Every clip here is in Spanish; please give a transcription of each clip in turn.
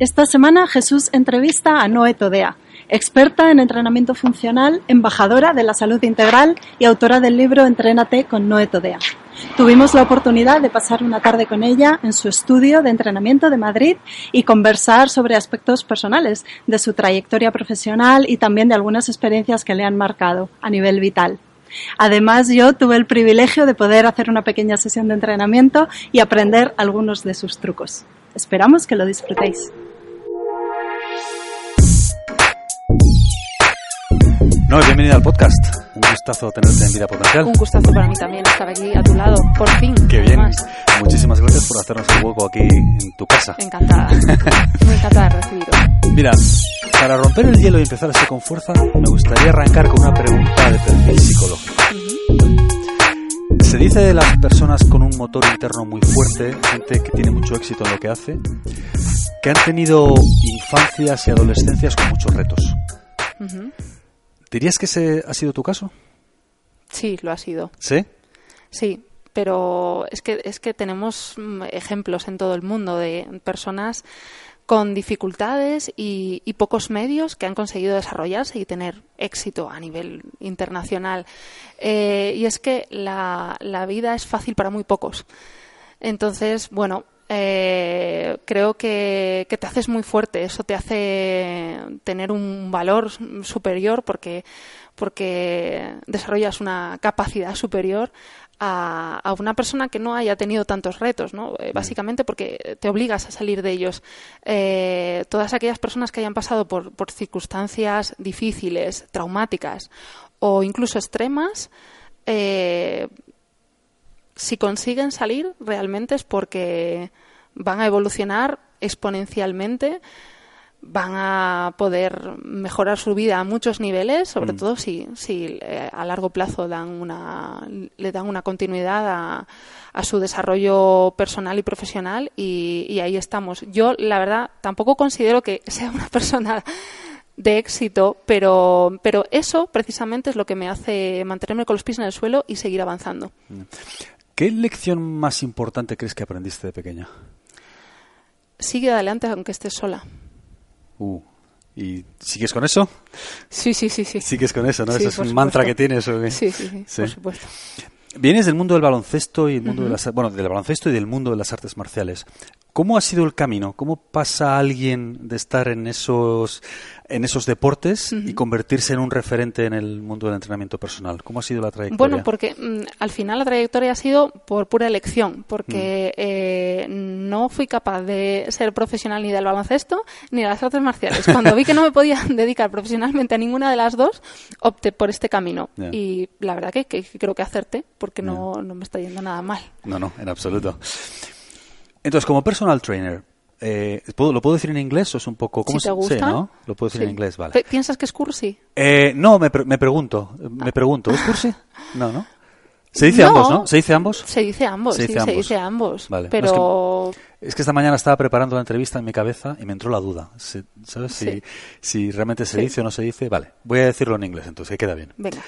Esta semana Jesús entrevista a Noé Todea, experta en entrenamiento funcional, embajadora de la salud integral y autora del libro Entrénate con Noé Todea. Tuvimos la oportunidad de pasar una tarde con ella en su estudio de entrenamiento de Madrid y conversar sobre aspectos personales de su trayectoria profesional y también de algunas experiencias que le han marcado a nivel vital. Además, yo tuve el privilegio de poder hacer una pequeña sesión de entrenamiento y aprender algunos de sus trucos. Esperamos que lo disfrutéis. No, bienvenida al podcast. Un gustazo tenerte en Vida Potencial. Un gustazo para mí también estar aquí a tu lado, por fin. Qué bien. Muchísimas gracias por hacernos el hueco aquí en tu casa. Encantada. Muy encantada de recibiros. Mira, para romper el hielo y empezar así con fuerza, me gustaría arrancar con una pregunta de perfil psicológico. Se dice de las personas con un motor interno muy fuerte, gente que tiene mucho éxito en lo que hace, que han tenido infancias y adolescencias con muchos retos. ¿Dirías que ese ha sido tu caso? Sí, lo ha sido. ¿Sí? Sí, pero es que, es que tenemos mm, ejemplos en todo el mundo de personas con dificultades y, pocos medios que han conseguido desarrollarse y tener éxito a nivel internacional. Eh, y es que la, la vida es fácil para muy pocos. Entonces, bueno, eh, creo que, te haces muy fuerte, eso te hace tener un valor superior porque, porque desarrollas una capacidad superior a, una persona que no haya tenido tantos retos, ¿no? Eh, básicamente porque te obligas a salir de ellos. Eh, todas aquellas personas que hayan pasado por, por circunstancias difíciles, traumáticas o incluso extremas, si consiguen salir realmente es porque van a evolucionar exponencialmente, van a poder mejorar su vida a muchos niveles, sobre mm. todo si, si eh, a largo plazo dan una, le dan una continuidad a, a su desarrollo personal y profesional y, y, ahí estamos. Yo, la verdad, tampoco considero que sea una persona de éxito, pero, pero eso precisamente es lo que me hace mantenerme con los pies en el suelo y seguir avanzando. ¿Qué lección más importante crees que aprendiste de pequeña? Sigue adelante aunque estés sola. Uh, ¿Y sigues con eso? Sí, sí, sí. sí. Sigues con eso, ¿no? es un mantra que tienes. Sí, sí, sí, por supuesto. Vienes del mundo del baloncesto y el mundo de las, bueno, del baloncesto y del mundo de las artes marciales. ¿Cómo ha sido el camino? ¿Cómo pasa alguien de estar en esos, en esos deportes y convertirse en un referente en el mundo del entrenamiento personal? ¿Cómo ha sido la trayectoria? Bueno, porque mm, al final la trayectoria ha sido por pura elección, porque mm. eh, no fui capaz de ser profesional ni del baloncesto ni de las artes marciales. Cuando vi que no me podía dedicar profesionalmente a ninguna de las dos, opté por este camino. Y la verdad que, creo que acerté, porque no, no me está yendo nada mal. No, no, en absoluto. Entonces, como personal trainer, eh, ¿lo puedo decir en inglés o es un poco... ¿cómo si te gusta. ¿no? Lo puedo decir en inglés, vale. ¿Piensas que es cursi? Eh, no, me, me pregunto. Me pregunto, ¿es cursi? No, ¿no? Se dice ambos, ¿no? ¿Se dice ambos? Se dice ambos, se dice sí, ambos. se dice ambos. Vale. Pero... es, que, esta mañana estaba preparando la entrevista en mi cabeza y me entró la duda. ¿Sabes? Si, si realmente se dice o no se dice. Vale, voy a decirlo en inglés entonces, que queda bien. Venga.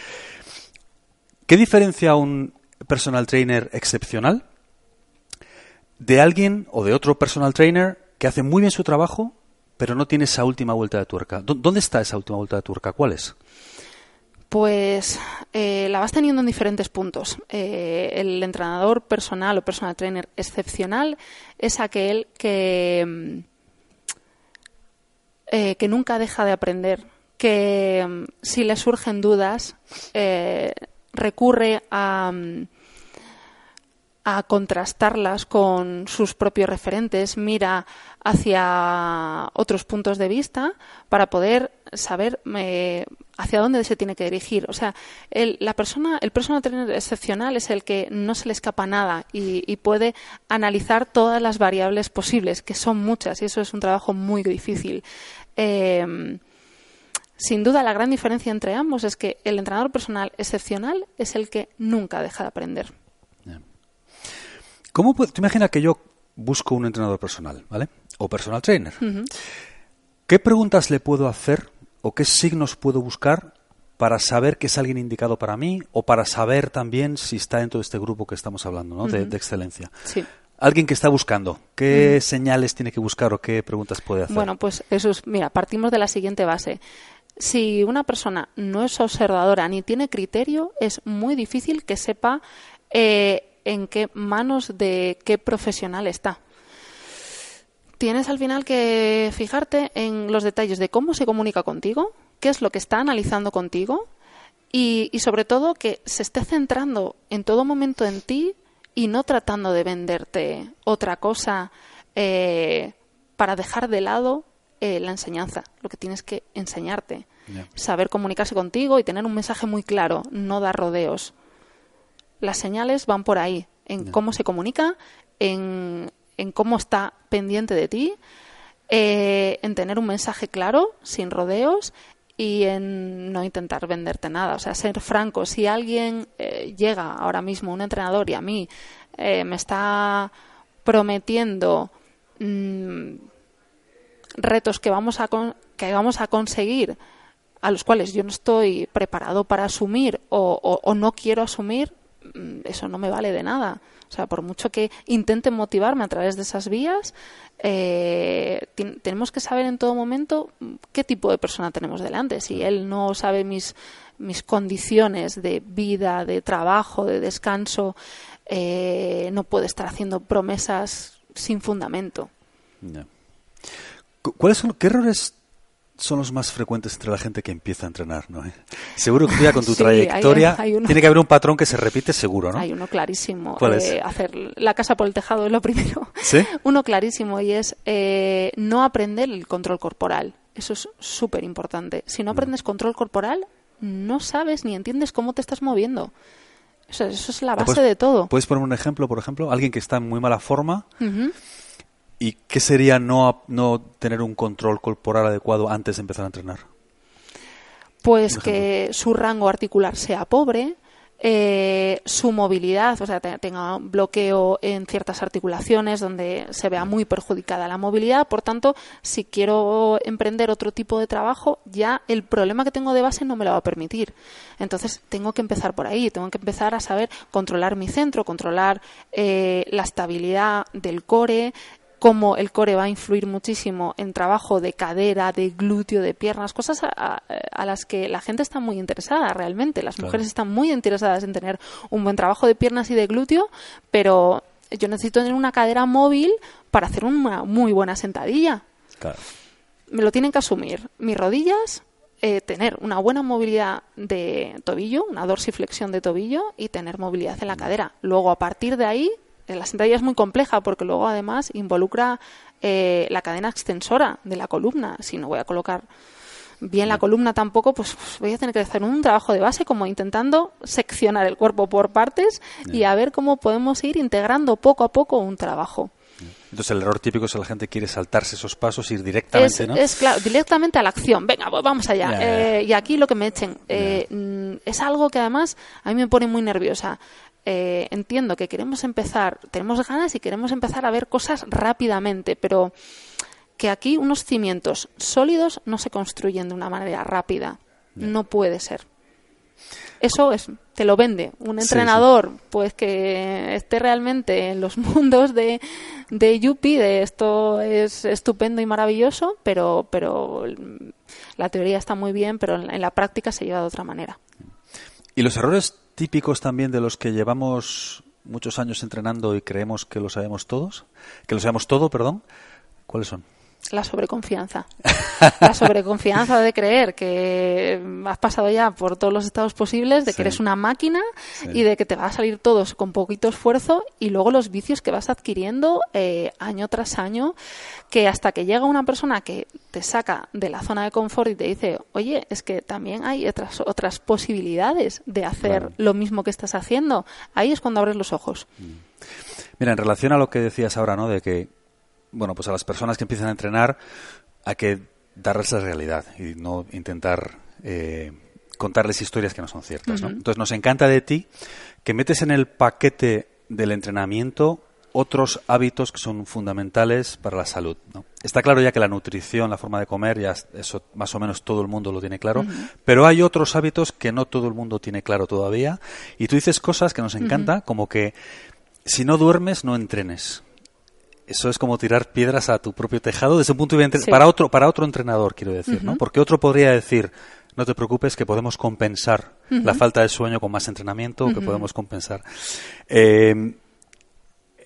¿Qué diferencia un personal trainer excepcional de alguien o de otro personal trainer que hace muy bien su trabajo, pero no tiene esa última vuelta de tuerca. ¿Dónde está esa última vuelta de tuerca? ¿Cuál es? Pues eh, la vas teniendo en diferentes puntos. Eh, el entrenador personal o personal trainer excepcional es aquel que, mm, eh, que nunca deja de aprender, que mm, si le surgen dudas recurre a mm, a contrastarlas con sus propios referentes, mira hacia otros puntos de vista para poder saber eh, hacia dónde se tiene que dirigir. O sea, el, la persona, el personal trainer excepcional es el que no se le escapa nada y, puede analizar todas las variables posibles, que son muchas, y eso es un trabajo muy difícil. Eh, sin duda, la gran diferencia entre ambos es que el entrenador personal excepcional es el que nunca deja de aprender. ¿Cómo puedo, imagina que yo busco un entrenador personal, ¿vale? O personal trainer. ¿Qué preguntas le puedo hacer o qué signos puedo buscar para saber que es alguien indicado para mí o para saber también si está dentro de este grupo que estamos hablando, ¿no? de, excelencia. Sí. alguien que está buscando, ¿qué señales tiene que buscar o qué preguntas puede hacer? Bueno, pues eso es, mira, partimos de la siguiente base. Si una persona no es observadora ni tiene criterio, es muy difícil que sepa eh, en qué manos de qué profesional está. Tienes al final que fijarte en los detalles de cómo se comunica contigo, qué es lo que está analizando contigo y, y sobre todo que se esté centrando en todo momento en ti y no tratando de venderte otra cosa eh, para dejar de lado eh, la enseñanza. Lo que tienes que enseñarte. Saber comunicarse contigo y tener un mensaje muy claro, no dar rodeos. Las señales van por ahí, en cómo se comunica, en, en, cómo está pendiente de ti, eh, en tener un mensaje claro, sin rodeos, y en no intentar venderte nada. O sea, ser franco. Si alguien eh, llega ahora mismo, un entrenador, y a mí eh, me está prometiendo mm, retos que vamos, a que vamos a conseguir, a los cuales yo no estoy preparado para asumir o, o no quiero asumir, eso no me vale de nada. O sea, por mucho que intente motivarme a través de esas vías, eh, tenemos que saber en todo momento qué tipo de persona tenemos delante. Si él no sabe mis, mis condiciones de vida, de trabajo, de descanso, eh, no puede estar haciendo promesas sin fundamento. ¿Cuáles son, qué errores son los más frecuentes entre la gente que empieza a entrenar, ¿no? Seguro que tú ya con tu trayectoria tiene que haber un patrón que se repite seguro, ¿no? Hay uno clarísimo. Eh, hacer la casa por el tejado es lo primero. ¿Sí? Uno clarísimo y es eh, no aprender el control corporal. Eso es súper importante. Si no mm. aprendes control corporal, no sabes ni entiendes cómo te estás moviendo. Eso, es la base de todo. ¿Puedes poner un ejemplo, por ejemplo? Alguien que está en muy mala forma ¿Y qué sería no, no tener un control corporal adecuado antes de empezar a entrenar? Pues que su rango articular sea pobre, eh, su movilidad, o sea, tenga bloqueo en ciertas articulaciones donde se vea muy perjudicada la movilidad. Por tanto, si quiero emprender otro tipo de trabajo, ya el problema que tengo de base no me lo va a permitir. Entonces, tengo que empezar por ahí, tengo que empezar a saber controlar mi centro, controlar eh, la estabilidad del core, cómo el core va a influir muchísimo en trabajo de cadera, de glúteo, de piernas, cosas a, las que la gente está muy interesada realmente. Las mujeres están muy interesadas en tener un buen trabajo de piernas y de glúteo, pero yo necesito tener una cadera móvil para hacer una muy buena sentadilla. Me lo tienen que asumir mis rodillas, eh, tener una buena movilidad de tobillo, una dorsiflexión de tobillo y tener movilidad en la cadera. Luego, a partir de ahí, la sentadilla es muy compleja porque luego además involucra eh, la cadena extensora de la columna. Si no voy a colocar bien la columna tampoco, pues, pues, voy a tener que hacer un trabajo de base como intentando seccionar el cuerpo por partes y a ver cómo podemos ir integrando poco a poco un trabajo. Entonces el error típico es que la gente quiere saltarse esos pasos, ir directamente, es, ¿no? Es claro, directamente a la acción. Venga, pues vamos allá. Eh, y aquí lo que me echen eh, mm, es algo que además a mí me pone muy nerviosa. Eh, entiendo que queremos empezar, tenemos ganas y queremos empezar a ver cosas rápidamente, pero que aquí unos cimientos sólidos no se construyen de una manera rápida. No puede ser. Eso es, te lo vende un entrenador, pues que esté realmente en los mundos de, de Yuppie, de esto es estupendo y maravilloso, pero, pero la teoría está muy bien, pero en la práctica se lleva de otra manera. ¿Y los errores típicos también de los que llevamos muchos años entrenando y creemos que lo sabemos todos, que lo sabemos todo, perdón, ¿cuáles son? La sobreconfianza. La sobreconfianza de creer que has pasado ya por todos los estados posibles, de que eres una máquina y de que te va a salir todo con poquito esfuerzo y luego los vicios que vas adquiriendo eh, año tras año, que hasta que llega una persona que te saca de la zona de confort y te dice, oye, es que también hay otras, otras posibilidades de hacer lo mismo que estás haciendo, ahí es cuando abres los ojos. Mm. Mira, en relación a lo que decías ahora, ¿no? De que bueno, pues a las personas que empiezan a entrenar hay que darles la realidad y no intentar eh, contarles historias que no son ciertas. Entonces nos encanta de ti que metes en el paquete del entrenamiento otros hábitos que son fundamentales para la salud. Está claro ya que la nutrición, la forma de comer, ya eso más o menos todo el mundo lo tiene claro, pero hay otros hábitos que no todo el mundo tiene claro todavía. Y tú dices cosas que nos encanta, como que si no duermes, no entrenes. Eso es como tirar piedras a tu propio tejado desde un punto de vista para otro para otro entrenador quiero decir no porque otro podría decir no te preocupes que podemos compensar la falta de sueño con más entrenamiento que podemos compensar eh,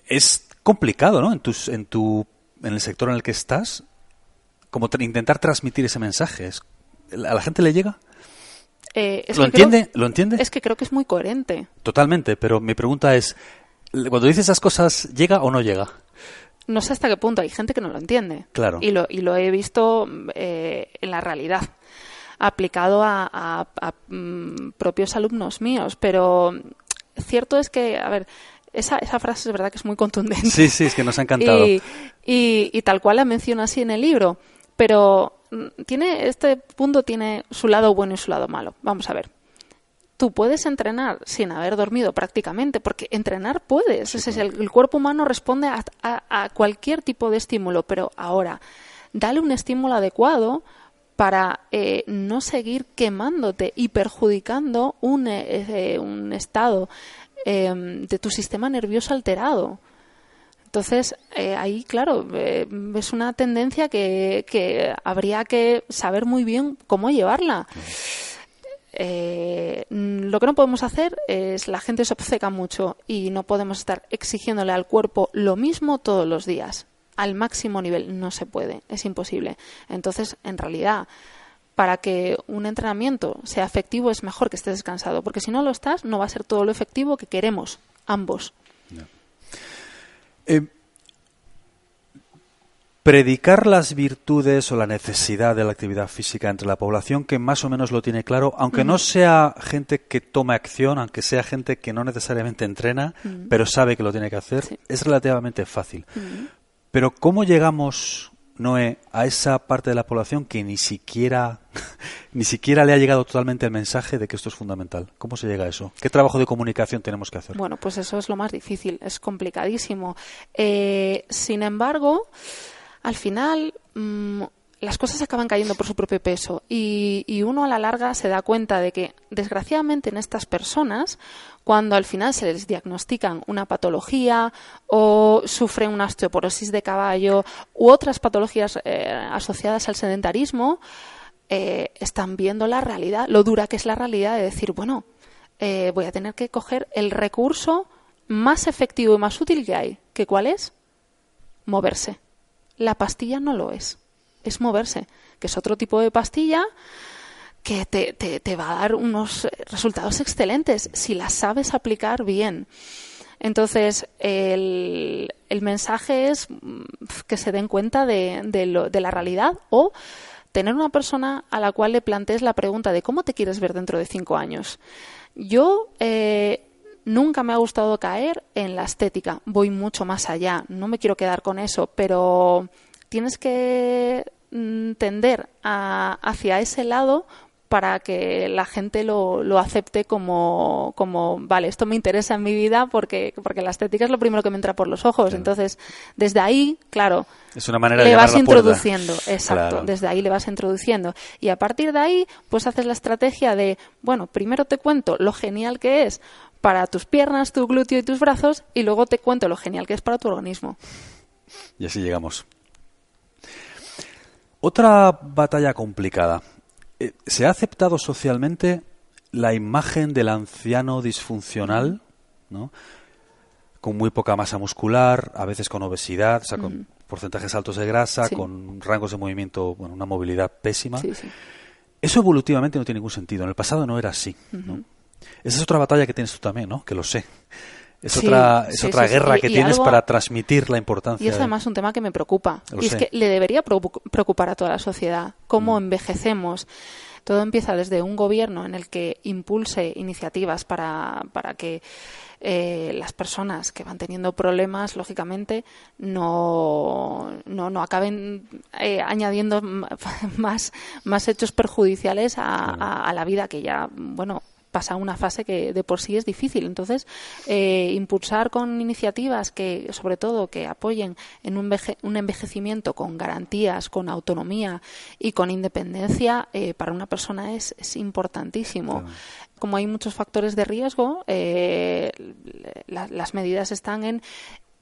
es complicado no en tus en tu en el sector en el que estás como intentar transmitir ese mensaje. A la gente le llega eh, ¿Lo entiende? ¿Lo entiende? Es que creo que es muy coherente. Totalmente, pero mi pregunta es, cuando dice esas cosas, ¿llega o no llega? No sé hasta qué punto. Hay gente que no lo entiende. Claro. Y lo, y lo he visto eh, en la realidad, aplicado a, mm, propios alumnos míos. Pero cierto es que, a ver, esa, esa, frase es verdad que es muy contundente. Sí, sí, es que nos ha encantado. Y, y, y tal cual la menciona así en el libro. Pero Mm, tiene este punto tiene su lado bueno y su lado malo. Vamos a ver. Tú puedes entrenar sin haber dormido prácticamente, porque entrenar puedes. el, cuerpo humano responde a, cualquier tipo de estímulo, pero ahora, dale un estímulo adecuado para eh, no seguir quemándote y perjudicando un, eh, eh, un estado de tu sistema nervioso alterado. Entonces, eh, ahí, claro, eh, es una tendencia que, habría que saber muy bien cómo llevarla. Eh, lo que no podemos hacer es la gente se obceca mucho y no podemos estar exigiéndole al cuerpo lo mismo todos los días. Al máximo nivel no se puede es imposible. Entonces en realidad para que un entrenamiento sea efectivo es mejor que estés descansado porque si no lo estás no va a ser todo lo efectivo que queremos ambos predicar las virtudes o la necesidad de la actividad física entre la población que más o menos lo tiene claro, aunque no sea gente que tome acción, aunque sea gente que no necesariamente entrena, pero sabe que lo tiene que hacer, es relativamente fácil. Pero ¿cómo llegamos Noé, a esa parte de la población que ni siquiera, ni siquiera le ha llegado totalmente el mensaje de que esto es fundamental. ¿Cómo se llega a eso? ¿Qué trabajo de comunicación tenemos que hacer? Bueno, pues eso es lo más difícil, es complicadísimo. Eh, sin embargo, al final mm, las cosas acaban cayendo por su propio peso y, uno a la larga se da cuenta de que, desgraciadamente, en estas personas, cuando al final se les diagnostican una patología o sufren una osteoporosis de caballo u otras patologías eh, asociadas al sedentarismo, eh, están viendo la realidad, lo dura que es la realidad de decir, bueno, eh, voy a tener que coger el recurso más efectivo y más útil que hay. ¿Que cuál es? Moverse. La pastilla no lo es es moverse, que es otro tipo de pastilla que te, te, va a dar unos resultados excelentes si las sabes aplicar bien. Entonces, el, el, mensaje es mm, que se den cuenta de, de, la realidad o tener una persona a la cual le plantees la pregunta de cómo te quieres ver dentro de cinco años. Yo eh, nunca me ha gustado caer en la estética, voy mucho más allá, no me quiero quedar con eso, pero tienes que Mm, tender hacia ese lado para que la gente lo, lo acepte como, como, vale, esto me interesa en mi vida porque, porque la estética es lo primero que me entra por los ojos. Entonces, desde ahí, claro, es una manera le vas introduciendo, exacto, desde ahí le vas introduciendo. Y a partir de ahí, pues haces la estrategia de, bueno, primero te cuento lo genial que es para tus piernas, tu glúteo y tus brazos, y luego te cuento lo genial que es para tu organismo. Y así llegamos. Otra batalla complicada. Eh, ¿Se ha aceptado socialmente la imagen del anciano disfuncional, ¿no? con muy poca masa muscular, a veces con obesidad, o sea, con porcentajes altos de grasa, con rangos de movimiento, bueno, una movilidad pésima? Eso evolutivamente no tiene ningún sentido. En el pasado no era así. Esa es otra batalla que tienes tú también, ¿no? Que lo sé. Es otra, es otra guerra que tienes para transmitir la importancia. Y es además un tema que me preocupa. y es que le debería preocupar a toda la sociedad. Cómo mm. envejecemos. Todo empieza desde un gobierno en el que impulse iniciativas para, para que eh, las personas que van teniendo problemas, lógicamente, no, no, no acaben eh, añadiendo más, más hechos perjudiciales a, a, la vida que ya, bueno, pasa una fase que de por sí es difícil. Entonces, eh, impulsar con iniciativas que, sobre todo, que apoyen en un, un envejecimiento con garantías, con autonomía y con independencia, eh, para una persona es, es importantísimo. Como hay muchos factores de riesgo, eh, las medidas están en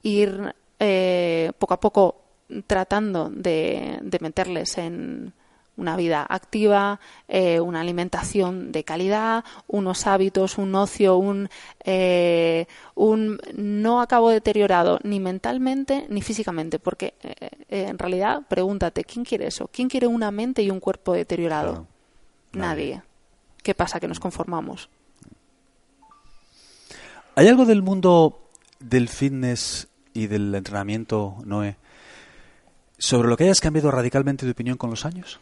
ir eh, poco a poco tratando de, de meterles en una vida activa, eh, una alimentación de calidad, unos hábitos, un ocio, un, eh, un no acabo deteriorado ni mentalmente ni físicamente, porque eh, en realidad pregúntate, ¿quién quiere eso? ¿Quién quiere una mente y un cuerpo deteriorado? Nadie. ¿Qué pasa? Que nos conformamos. ¿Hay algo del mundo del fitness y del entrenamiento, Noé, sobre lo que hayas cambiado radicalmente de opinión con los años?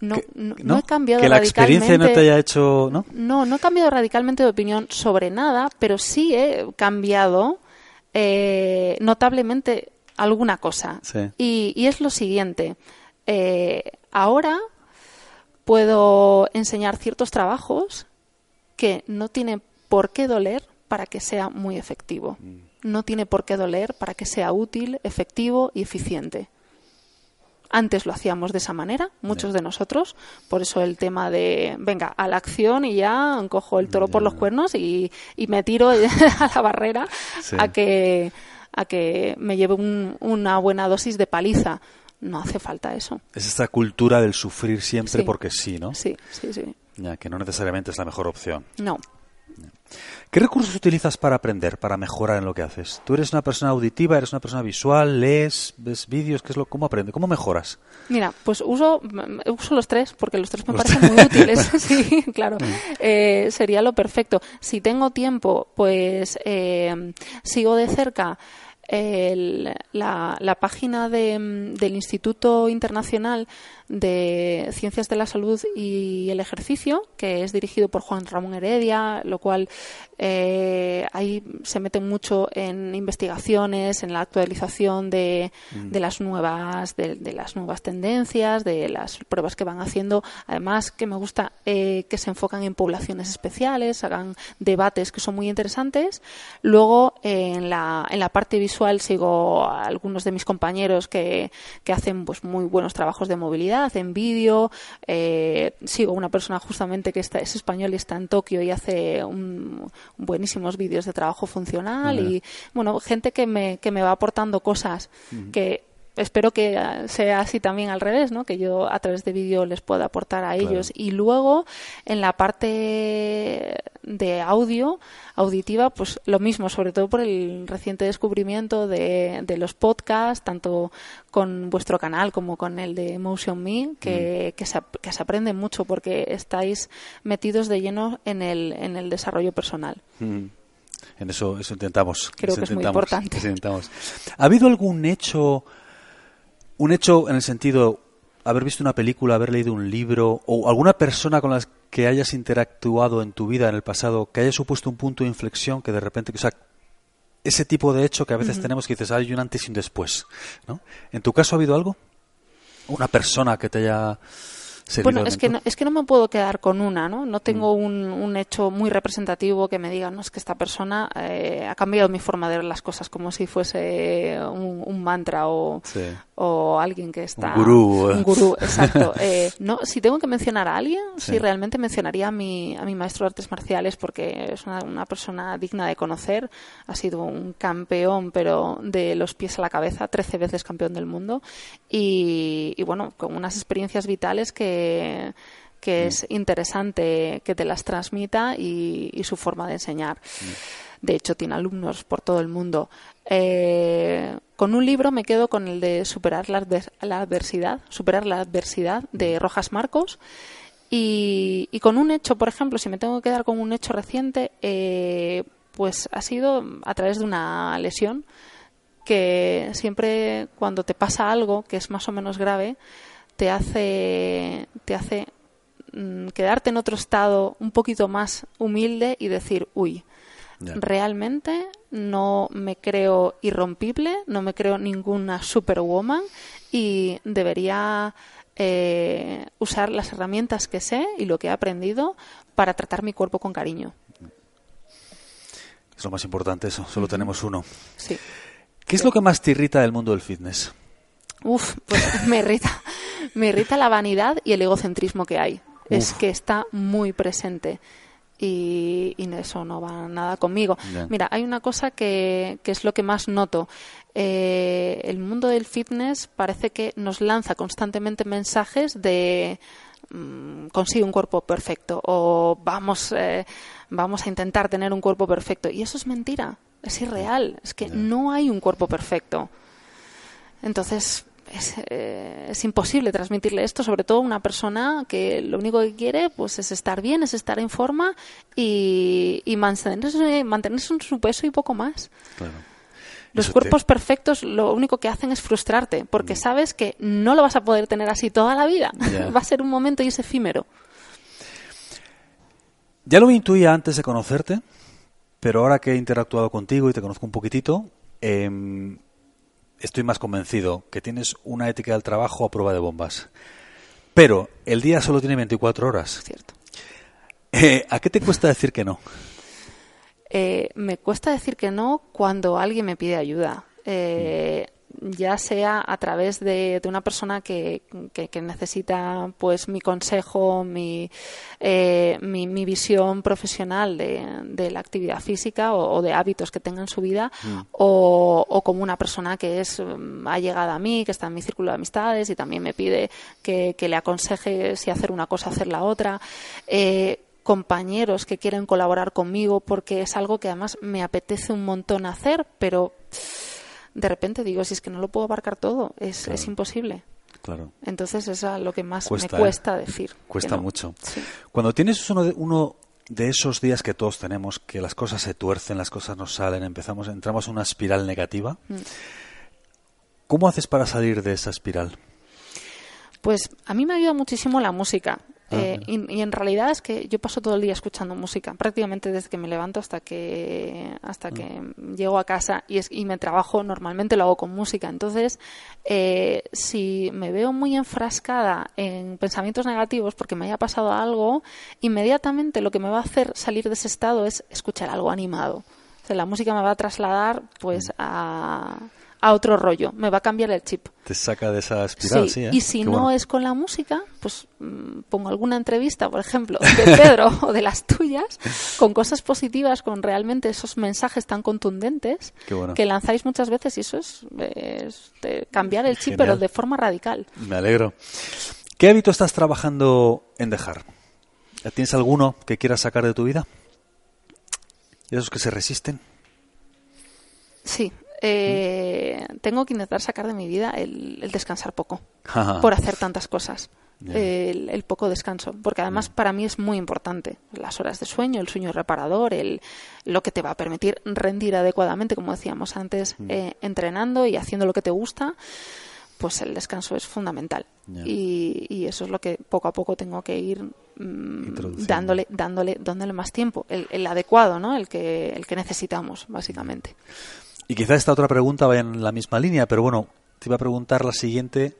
No, no, he cambiado que la radicalmente. experiencia no te haya hecho, ¿no? No, no he cambiado radicalmente de opinión sobre nada, pero sí he cambiado eh, notablemente alguna cosa. Sí. Y, y es lo siguiente. Eh, ahora puedo enseñar ciertos trabajos que no tienen por qué doler para que sea muy efectivo. No tiene por qué doler para que sea útil, efectivo y eficiente. Antes lo hacíamos de esa manera, muchos de nosotros, por eso el tema de, venga, a la acción y ya cojo el toro por los cuernos y, y me tiro a la barrera Sí. a, que, a que me lleve un- una buena dosis de paliza. No hace falta eso. Es esta cultura del sufrir siempre Sí. porque sí, ¿no? Sí, sí, sí. Ya, que no necesariamente es la mejor opción. No. ¿Qué recursos utilizas para aprender, para mejorar en lo que haces? ¿Tú eres una persona auditiva, eres una persona visual, lees, ves vídeos? ¿Qué es lo, ¿Cómo aprendes? ¿Cómo mejoras? Mira, pues uso, mm, uso los tres porque los tres me Los parecen muy útiles. sí, claro. Eh, sería lo perfecto. Si tengo tiempo, pues eh, sigo de cerca el- la, la página de, mm, del Instituto Internacional de Ciencias de la Salud y el Ejercicio, que es dirigido por Juan Ramón Heredia, lo cual eh, ahí se mete mucho en investigaciones, en la actualización de, de las nuevas de, de las nuevas tendencias, de las pruebas que van haciendo. Además, que me gusta eh, que se enfocan en poblaciones especiales, hagan debates que son muy interesantes. Luego, eh, en la, en la parte visual sigo a algunos de mis compañeros que, que hacen pues muy buenos trabajos de movilidad en vídeo. Eh, sigo una persona justamente que está, es español y está en Tokio y hace un- buenísimos vídeos de trabajo funcional y bueno, gente que me, que me va aportando cosas que espero que sea así también al revés, ¿no? Que yo a través de vídeo les pueda aportar a ellos. Y luego, en la parte de audio, auditiva, pues lo mismo, sobre todo por el reciente descubrimiento de, de los podcasts, tanto con vuestro canal como con el de Motion Me, que, que, se, ap- que se aprende mucho porque estáis metidos de lleno en el, en el desarrollo personal. En eso, eso intentamos. Creo eso que es muy importante. intentamos. ¿Ha habido algún hecho, un hecho en el sentido, haber visto una película, haber leído un libro, o alguna persona con la que hayas interactuado en tu vida en el pasado, que haya supuesto un punto de inflexión que de repente, o sea, ese tipo de hecho que a veces tenemos que dices, hay un antes y un después, ¿no? ¿En tu caso ha habido algo? ¿Una persona que te haya Bueno, es que, no, es que no me puedo quedar con una, ¿no? No tengo Mm. un, un hecho muy representativo que me diga, no, es que esta persona eh, ha cambiado mi forma de ver las cosas, como si fuese un, un mantra o, Sí. o alguien que está... gurú, eh. Un gurú, exacto. Eh, no, si tengo que mencionar a alguien, sí, Sí. realmente mencionaría a mi, a mi maestro de artes marciales porque es una, una persona digna de conocer. Ha sido un campeón, pero de los pies a la cabeza, 13 veces campeón del mundo. Y, y bueno, con unas experiencias vitales que que es interesante que te las transmita y, y su forma de enseñar. De hecho, tiene alumnos por todo el mundo. Eh, con un libro me quedo con el de Superar la, adver- la adversidad, Superar la adversidad de Rojas Marcos. Y, y con un hecho, por ejemplo, si me tengo que quedar con un hecho reciente, eh, pues ha sido a través de una lesión que siempre cuando te pasa algo que es más o menos grave, te hace, te hace mm, quedarte en otro estado un poquito más humilde y decir, uy, realmente no me creo irrompible, no me creo ninguna superwoman y debería eh, usar las herramientas que sé y lo que he aprendido para tratar mi cuerpo con cariño. Es lo más importante eso, solo tenemos uno. Sí. ¿Qué es lo que más te irrita del mundo del fitness? Uf, pues me irrita. Me irrita la vanidad y el egocentrismo que hay. Es que está muy presente. y, y eso no va nada conmigo. Mira, hay una cosa que, que es lo que más noto. Eh, el mundo del fitness parece que nos lanza constantemente mensajes de mm, consigue un cuerpo perfecto o vamos, eh, vamos a intentar tener un cuerpo perfecto. Y eso es mentira, es irreal, es que no hay un cuerpo perfecto. Entonces, es, eh, es imposible transmitirle esto, sobre todo a una persona que lo único que quiere pues es estar bien, es estar en forma y, y mantenerse, mantenerse en su peso y poco más. Claro. Los Eso te- cuerpos perfectos lo único que hacen es frustrarte, porque sabes que no lo vas a poder tener así toda la vida. Va a ser un momento y es efímero. Ya lo intuía antes de conocerte, pero ahora que he interactuado contigo y te conozco un poquitito, em, estoy más convencido que tienes una ética del trabajo a prueba de bombas. Pero el día solo tiene 24 horas. Cierto. Eh, ¿A qué te cuesta decir que no? Eh, me cuesta decir que no cuando alguien me pide ayuda. Eh, ya sea a través de, de una persona que, que- que necesita pues mi consejo, mi, eh, mi, mi visión profesional de, de la actividad física o, o de hábitos que tenga en su vida, o, o como una persona que es mm, allegada a mí, que está en mi círculo de amistades y también me pide que, que le aconseje si hacer una cosa, hacer la otra. Eh, compañeros que quieren colaborar conmigo porque es algo que además me apetece un montón hacer, pero de repente digo, si es que no lo puedo abarcar todo, es, Claro. es imposible. Claro. Entonces es a lo que más Cuesta, me ¿eh? cuesta decir. que Cuesta no. mucho. Sí. Cuando tienes uno de, uno de esos días que todos tenemos, que las cosas se tuercen, las cosas nos salen, empezamos, entramos en una espiral negativa, Mm. ¿cómo haces para salir de esa espiral? Pues a mí me ayuda muchísimo la música. Ah, Eh, y, y en realidad es que yo paso todo el día escuchando música, prácticamente desde que me levanto hasta que hasta que llego a casa y, es, y me trabajo normalmente lo hago con música. Entonces, eh, si me veo muy enfrascada en pensamientos negativos porque me haya pasado algo, inmediatamente lo que me va a hacer salir de ese estado es escuchar algo animado. O sea, la música me va a trasladar pues a, a otro rollo, me va a cambiar el chip. Te saca de esa espiral, sí. ¿eh? Y si Qué no bueno. es con la música, pues mm, pongo alguna entrevista, por ejemplo, de Pedro o de las tuyas, con cosas positivas, con realmente esos mensajes tan contundentes bueno. que lanzáis muchas veces y eso es, cambiar el chip, Genial. pero de forma radical. Me alegro. ¿Qué hábito estás trabajando en dejar? ¿Tienes alguno que quieras sacar de tu vida? ¿De esos que se resisten? Sí. Eh, tengo que intentar sacar de mi vida el, el descansar poco por hacer tantas cosas. El, el poco descanso, porque además para mí es muy importante las horas de sueño, el sueño reparador, el, lo que te va a permitir rendir adecuadamente, como decíamos antes, eh, entrenando y haciendo lo que te gusta, pues el descanso es fundamental. Y, y eso es lo que poco a poco tengo que ir mm, dándole, dándole, dándole más tiempo, el, el adecuado, ¿no? El que, el que necesitamos, básicamente. Y quizá esta otra pregunta vaya en la misma línea, pero bueno, te iba a preguntar la siguiente.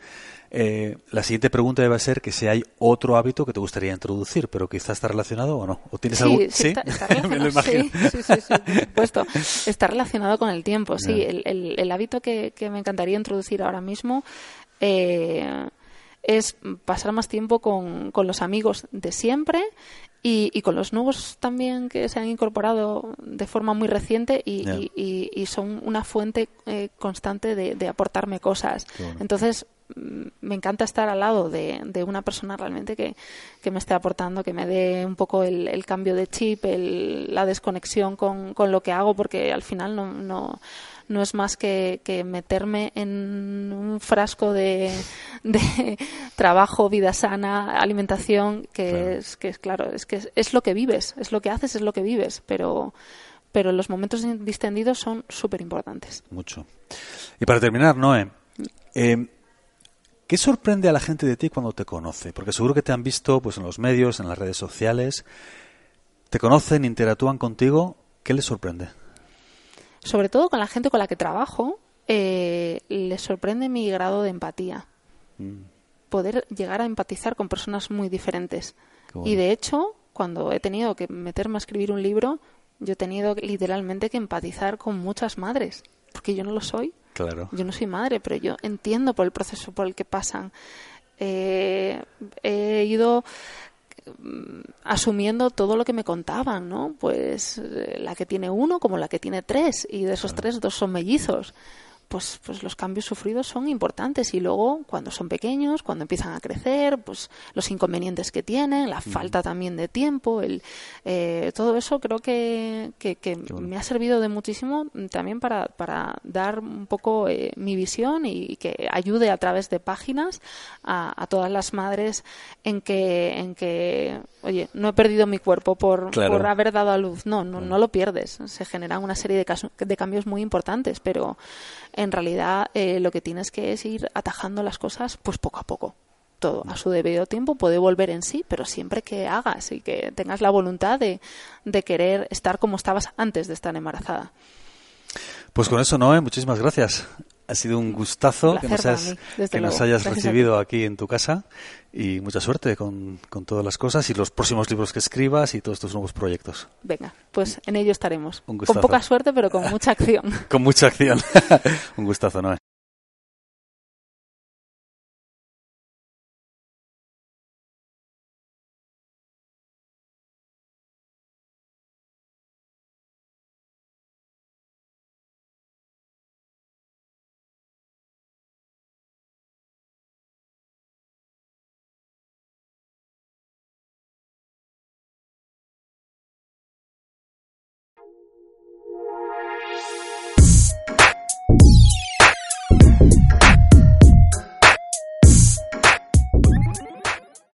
eh, la siguiente pregunta debe ser que si hay otro hábito que te gustaría introducir, pero quizá está relacionado o no. ¿O tienes Sí, algún? sí, está, está Me lo relacionado, imagino. sí, sí, sí, sí, por supuesto. Está relacionado con el tiempo, sí. Ya. El, el- el hábito que, que me encantaría introducir ahora mismo eh, es pasar más tiempo con, con los amigos de siempre y, y con los nuevos también que se han incorporado de forma muy reciente y, Ya. y- y- son una fuente eh, constante de, de aportarme cosas. Bueno. Entonces, mm, me encanta estar al lado de, de una persona realmente que, que me esté aportando, que me dé un poco el, el cambio de chip, el- la desconexión con, con lo que hago, porque al final no, no, no es más que, que meterme en un frasco de, de trabajo, vida sana, alimentación, que Claro. es que es claro, es que es, es lo que vives, es lo que haces, es lo que vives, pero pero los momentos distendidos son súper importantes. Mucho. Y para terminar, Noé, eh, ¿qué sorprende a la gente de ti cuando te conoce? Porque seguro que te han visto pues, en los medios, en las redes sociales. ¿Te conocen, interactúan contigo? ¿Qué les sorprende? Sobre todo con la gente con la que trabajo, eh, les sorprende mi grado de empatía. Mm, Poder llegar a empatizar con personas muy diferentes. Bueno. Y de hecho, cuando he tenido que meterme a escribir un libro, yo he tenido literalmente que empatizar con muchas madres, porque yo no lo soy. Claro. Yo no soy madre, pero yo entiendo por el proceso por el que pasan. Eh, he ido asumiendo todo lo que me contaban, ¿no? Pues eh, la que tiene uno como la que tiene tres y de esos tres dos son mellizos pues, pues los cambios sufridos son importantes y luego cuando son pequeños, cuando empiezan a crecer, pues los inconvenientes que tienen, la falta también de tiempo, el, eh, todo eso creo que, que, me ha servido de muchísimo también para, para dar un poco eh, mi visión y, que ayude a través de páginas a, todas las madres en que, en que, oye, no he perdido mi cuerpo por, por haber dado a luz. No, no, no lo pierdes. Se generan una serie de, de cambios muy importantes, pero en realidad eh, lo que tienes que es ir atajando las cosas pues poco a poco. Todo a su debido tiempo puede volver en sí, pero siempre que hagas y que tengas la voluntad de, de querer estar como estabas antes de estar embarazada. Pues con eso, Noé, muchísimas gracias. Ha sido un gustazo que, nos, que nos, hayas recibido aquí en tu casa y mucha suerte con, con, todas las cosas y los próximos libros que escribas y todos estos nuevos proyectos. Venga, pues en ello estaremos. con poca suerte, pero con mucha acción. con mucha acción. un gustazo, Noé.